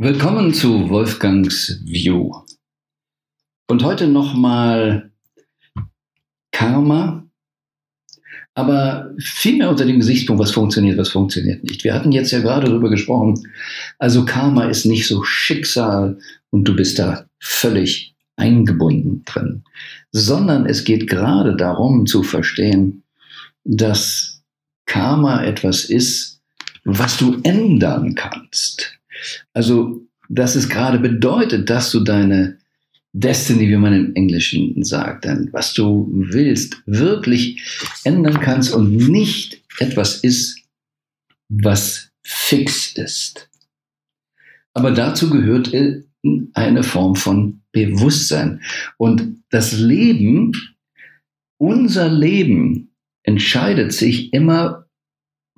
Willkommen zu Wolfgangs View. Und heute nochmal Karma, aber vielmehr unter dem Gesichtspunkt, was funktioniert, was funktioniert nicht. Wir hatten jetzt ja gerade darüber gesprochen, also Karma ist nicht so Schicksal und du bist da völlig eingebunden drin, sondern es geht gerade darum zu verstehen, dass Karma etwas ist, was du ändern kannst. Also, dass es gerade bedeutet, dass du deine Destiny, wie man im Englischen sagt, dann was du willst, wirklich ändern kannst und nicht etwas ist, was fix ist. Aber dazu gehört eine Form von Bewusstsein. Und das Leben, unser Leben entscheidet sich immer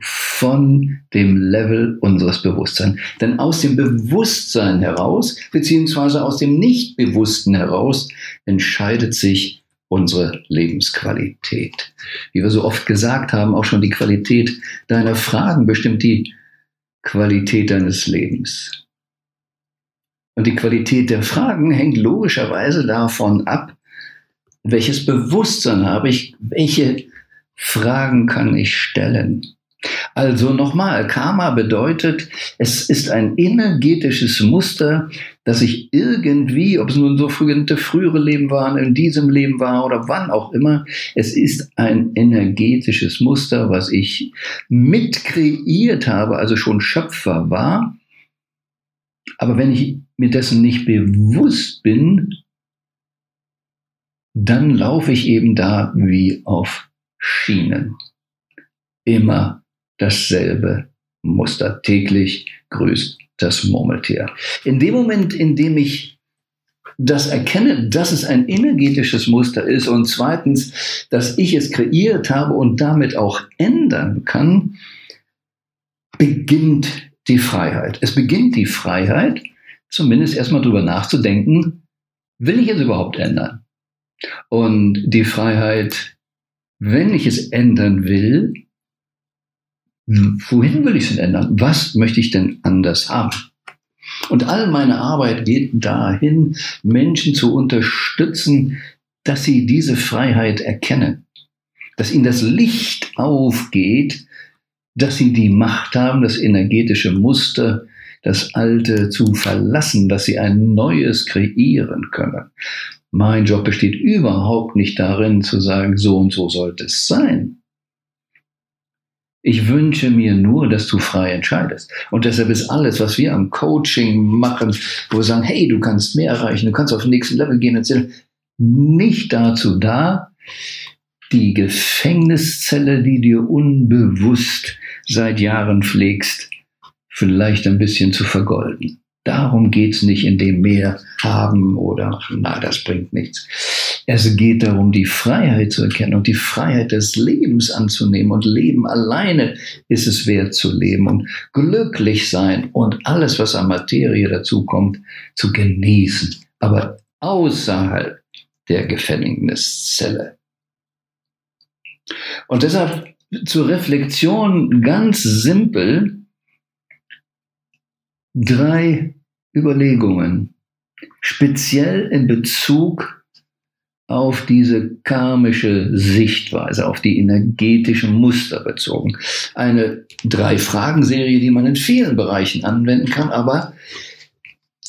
von dem Level unseres Bewusstseins. Denn aus dem Bewusstsein heraus, beziehungsweise aus dem Nichtbewussten heraus, entscheidet sich unsere Lebensqualität. Wie wir so oft gesagt haben, auch schon die Qualität deiner Fragen bestimmt die Qualität deines Lebens. Und die Qualität der Fragen hängt logischerweise davon ab, welches Bewusstsein habe ich, welche Fragen kann ich stellen. Also nochmal, Karma bedeutet, es ist ein energetisches Muster, das sich irgendwie, ob es nun so frühere Leben waren, in diesem Leben war oder wann auch immer, es ist ein energetisches Muster, was ich mitkreiert habe, also schon Schöpfer war. Aber wenn ich mir dessen nicht bewusst bin, dann laufe ich eben da wie auf Schienen. Immer dasselbe Muster. Täglich grüßt das Murmeltier. In dem Moment, in dem ich das erkenne, dass es ein energetisches Muster ist und zweitens, dass ich es kreiert habe und damit auch ändern kann, beginnt die Freiheit. Es beginnt die Freiheit, zumindest erstmal drüber nachzudenken, will ich es überhaupt ändern? Und die Freiheit, wenn ich es ändern will, wohin will ich es denn ändern? Was möchte ich denn anders haben? Und all meine Arbeit geht dahin, Menschen zu unterstützen, dass sie diese Freiheit erkennen, dass ihnen das Licht aufgeht, dass sie die Macht haben, das energetische Muster, das Alte zu verlassen, dass sie ein Neues kreieren können. Mein Job besteht überhaupt nicht darin zu sagen, so und so sollte es sein. Ich wünsche mir nur, dass du frei entscheidest. Und deshalb ist alles, was wir am Coaching machen, wo wir sagen, hey, du kannst mehr erreichen, du kannst auf den nächsten Level gehen, erzählen, nicht dazu da, die Gefängniszelle, die dir unbewusst seit Jahren pflegst, vielleicht ein bisschen zu vergolden. Darum geht's nicht in dem mehr haben oder na, das bringt nichts. Es geht darum, die Freiheit zu erkennen und die Freiheit des Lebens anzunehmen. Und Leben alleine ist es wert zu leben und glücklich sein und alles, was an Materie dazukommt, zu genießen. Aber außerhalb der Gefängniszelle. Und deshalb zur Reflexion ganz simpel drei Überlegungen, speziell in Bezug auf diese karmische Sichtweise, auf die energetischen Muster bezogen. Eine Drei-Fragen-Serie, die man in vielen Bereichen anwenden kann, aber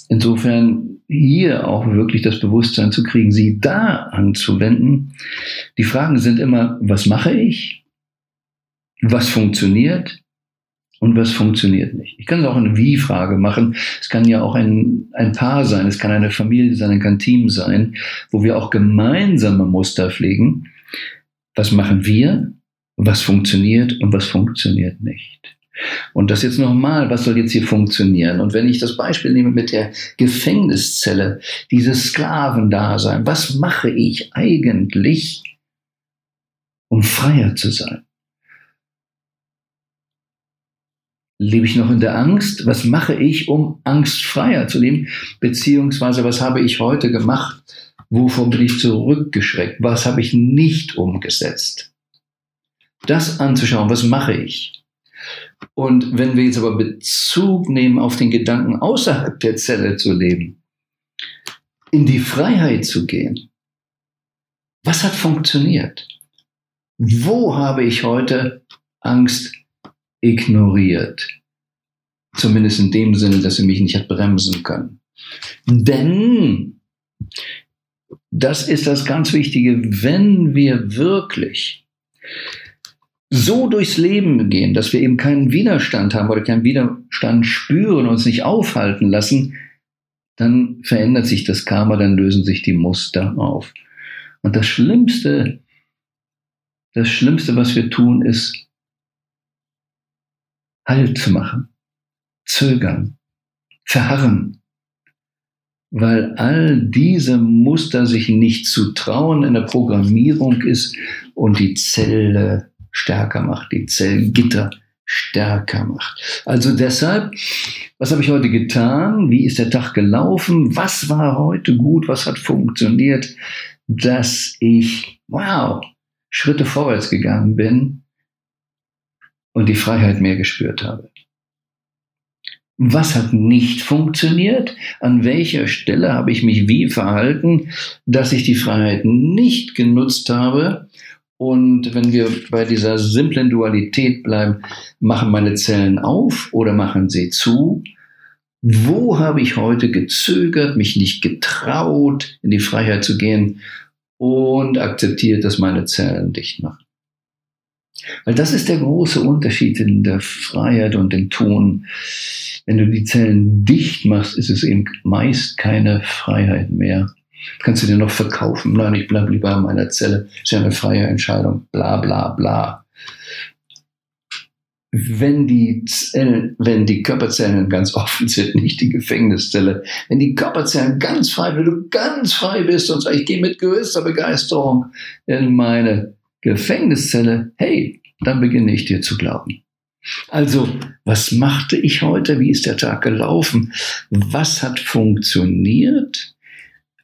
insofern hier auch wirklich das Bewusstsein zu kriegen, sie da anzuwenden. Die Fragen sind immer, was mache ich? Was funktioniert? Und was funktioniert nicht. Ich kann es auch eine Wie-Frage machen. Es kann ja auch ein, ein Paar sein, es kann eine Familie sein, es kann ein Team sein, wo wir auch gemeinsame Muster pflegen. Was machen wir? Was funktioniert und was funktioniert nicht? Und das jetzt nochmal, was soll jetzt hier funktionieren? Und wenn ich das Beispiel nehme mit der Gefängniszelle, dieses Sklavendasein, was mache ich eigentlich, um freier zu sein? Lebe ich noch in der Angst? Was mache ich, um angstfreier zu leben? Beziehungsweise, was habe ich heute gemacht? Wovon bin ich zurückgeschreckt? Was habe ich nicht umgesetzt? Das anzuschauen, was mache ich? Und wenn wir jetzt aber Bezug nehmen auf den Gedanken, außerhalb der Zelle zu leben, in die Freiheit zu gehen, was hat funktioniert? Wo habe ich heute Angst ignoriert? Zumindest in dem Sinne, dass sie mich nicht hat bremsen können. Denn das ist das ganz Wichtige, wenn wir wirklich so durchs Leben gehen, dass wir eben keinen Widerstand haben oder keinen Widerstand spüren, uns nicht aufhalten lassen, dann verändert sich das Karma, dann lösen sich die Muster auf. Und das Schlimmste, das Schlimmste, was wir tun, ist Halt zu machen, zögern, verharren, weil all diese Muster sich nicht zu trauen in der Programmierung ist und die Zelle stärker macht, die Zellgitter stärker macht. Also deshalb, was habe ich heute getan? Wie ist der Tag gelaufen? Was war heute gut? Was hat funktioniert? Dass ich, wow, Schritte vorwärts gegangen bin und die Freiheit mehr gespürt habe. Was hat nicht funktioniert? An welcher Stelle habe ich mich wie verhalten, dass ich die Freiheit nicht genutzt habe? Und wenn wir bei dieser simplen Dualität bleiben, machen meine Zellen auf oder machen sie zu? Wo habe ich heute gezögert, mich nicht getraut, in die Freiheit zu gehen und akzeptiert, dass meine Zellen dicht machen? Weil das ist der große Unterschied in der Freiheit und dem Tun. Wenn du die Zellen dicht machst, ist es eben meist keine Freiheit mehr. Kannst du dir noch verkaufen? Nein, ich bleibe lieber in meiner Zelle. Ist ja eine freie Entscheidung. Bla bla bla. Wenn die, Zellen, wenn die Körperzellen ganz offen sind, nicht die Gefängniszelle, wenn die Körperzellen ganz frei, wenn du ganz frei bist und sagst, ich gehe mit größter Begeisterung in meine Gefängniszelle, hey, dann beginne ich dir zu glauben. Also, was machte ich heute? Wie ist der Tag gelaufen? Was hat funktioniert?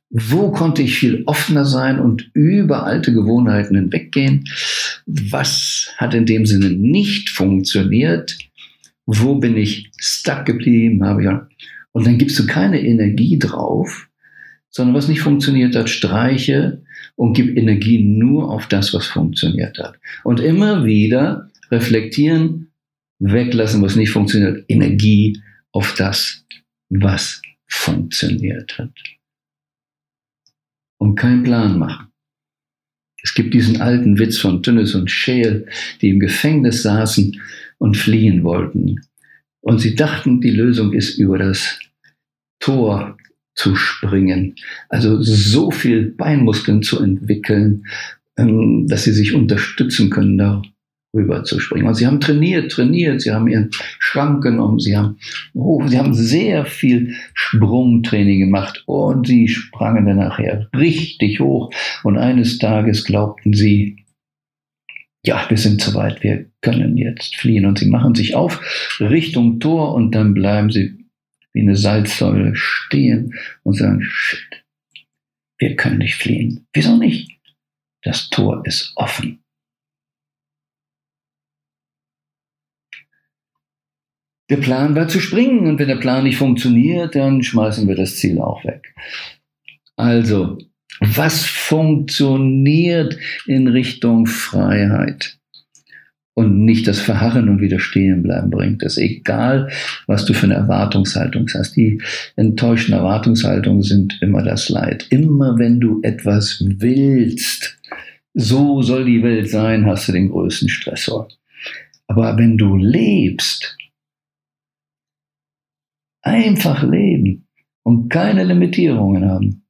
Wo konnte ich viel offener sein und über alte Gewohnheiten hinweggehen? Was hat in dem Sinne nicht funktioniert? Wo bin ich stuck geblieben? Und dann gibst du keine Energie drauf, sondern was nicht funktioniert hat, streiche und gib Energie nur auf das, was funktioniert hat. Und immer wieder reflektieren, weglassen, was nicht funktioniert, Energie auf das, was funktioniert hat. Und keinen Plan machen. Es gibt diesen alten Witz von Tünnes und Scheel, die im Gefängnis saßen und fliehen wollten. Und sie dachten, die Lösung ist über das Tor zu springen. Also so viel Beinmuskeln zu entwickeln, ähm, dass sie sich unterstützen können, darüber zu springen. Und sie haben trainiert, trainiert, sie haben ihren Schrank genommen, sie haben, oh, sie haben sehr viel Sprungtraining gemacht und sie sprangen dann nachher richtig hoch. Und eines Tages glaubten sie, ja, wir sind zu weit, wir können jetzt fliehen. Und sie machen sich auf Richtung Tor und dann bleiben sie wie eine Salzsäule stehen und sagen, shit, wir können nicht fliehen. Wieso nicht? Das Tor ist offen. Der Plan war zu springen und wenn der Plan nicht funktioniert, dann schmeißen wir das Ziel auch weg. Also, was funktioniert in Richtung Freiheit? Und nicht das Verharren und Widerstehen bleiben bringt. Das egal, was du für eine Erwartungshaltung hast. Die enttäuschten Erwartungshaltungen sind immer das Leid. Immer wenn du etwas willst, so soll die Welt sein, hast du den größten Stressor. Aber wenn du lebst, einfach leben und keine Limitierungen haben,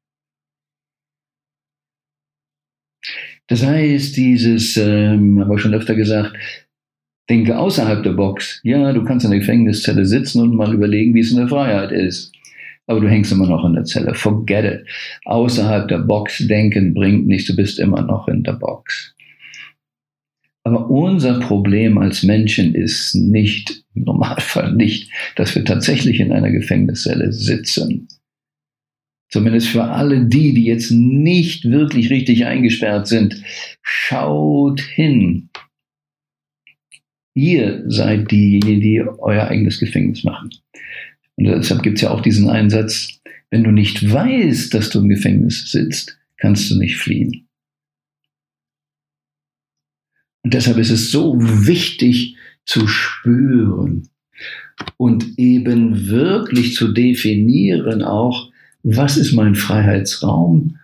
Das heißt, dieses, ähm, haben wir schon öfter gesagt, denke außerhalb der Box. Ja, du kannst in der Gefängniszelle sitzen und mal überlegen, wie es in der Freiheit ist. Aber du hängst immer noch in der Zelle. Forget it. Außerhalb der Box denken bringt nichts. Du bist immer noch in der Box. Aber unser Problem als Menschen ist nicht, im Normalfall nicht, dass wir tatsächlich in einer Gefängniszelle sitzen. Zumindest für alle die, die jetzt nicht wirklich richtig eingesperrt sind. Schaut hin. Ihr seid diejenigen, die euer eigenes Gefängnis machen. Und deshalb gibt es ja auch diesen Einsatz, wenn du nicht weißt, dass du im Gefängnis sitzt, kannst du nicht fliehen. Und deshalb ist es so wichtig zu spüren und eben wirklich zu definieren auch, was ist mein Freiheitsraum?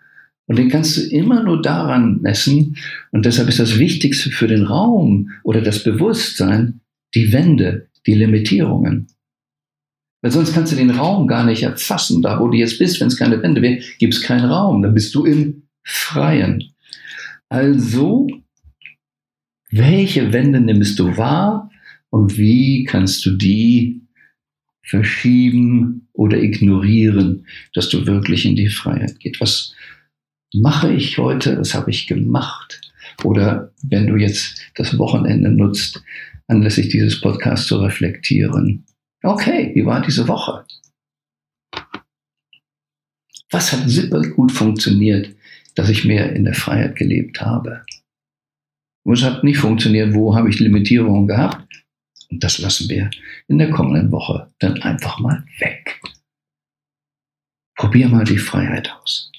Und den kannst du immer nur daran messen. Und deshalb ist das Wichtigste für den Raum oder das Bewusstsein die Wände, die Limitierungen. Weil sonst kannst du den Raum gar nicht erfassen. Da, wo du jetzt bist, wenn es keine Wände wäre, gibt es keinen Raum. Dann bist du im Freien. Also, welche Wände nimmst du wahr und wie kannst du die verschieben oder ignorieren, dass du wirklich in die Freiheit gehst? Was mache ich heute? Was habe ich gemacht? Oder wenn du jetzt das Wochenende nutzt, anlässlich dieses Podcasts zu reflektieren, Okay, wie war diese Woche? Was hat super gut funktioniert, dass ich mehr in der Freiheit gelebt habe? Es hat nicht funktioniert, wo habe ich Limitierungen gehabt? Und das lassen wir in der kommenden Woche dann einfach mal weg. Probier mal die Freiheit aus.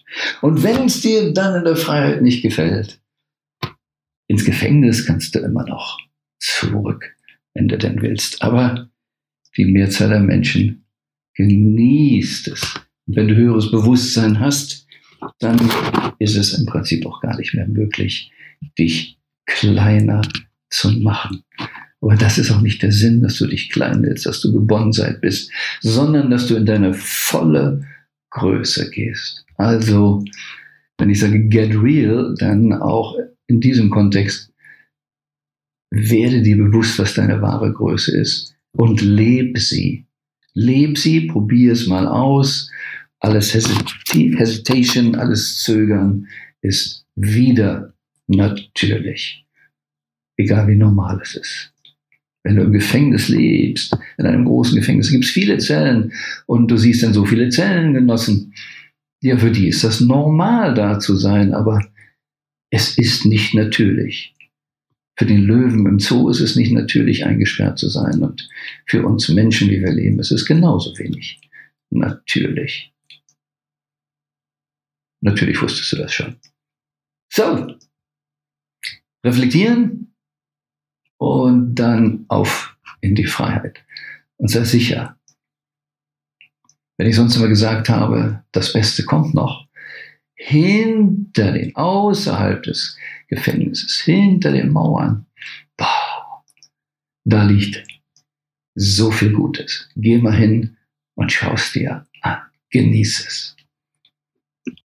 Und wenn es dir dann in der Freiheit nicht gefällt, ins Gefängnis kannst du immer noch zurück, wenn du denn willst. Aber die Mehrzahl der Menschen genießt es. Und wenn du höheres Bewusstsein hast, dann ist es im Prinzip auch gar nicht mehr möglich, dich kleiner zu machen. Aber das ist auch nicht der Sinn, dass du dich klein hältst, dass du gebonseit bist, sondern dass du in deine volle Größe gehst. Also, wenn ich sage get real, dann auch in diesem Kontext werde dir bewusst, was deine wahre Größe ist und leb sie. Leb sie, probier es mal aus. Alles Hesitation, alles Zögern ist wieder natürlich. Egal wie normal es ist. Wenn du im Gefängnis lebst, in einem großen Gefängnis, gibt es viele Zellen und du siehst dann so viele Zellengenossen. Ja, für die ist das normal da zu sein, aber es ist nicht natürlich. Für den Löwen im Zoo ist es nicht natürlich, eingesperrt zu sein. Und für uns Menschen, wie wir leben, ist es genauso wenig natürlich. Natürlich wusstest du das schon. So, reflektieren und dann auf in die Freiheit. Und sei sicher, wenn ich sonst immer gesagt habe, das Beste kommt noch, hinter den, außerhalb des Gefängnisses, hinter den Mauern, boah, da liegt so viel Gutes. Geh mal hin und schau es dir an. Genieß es.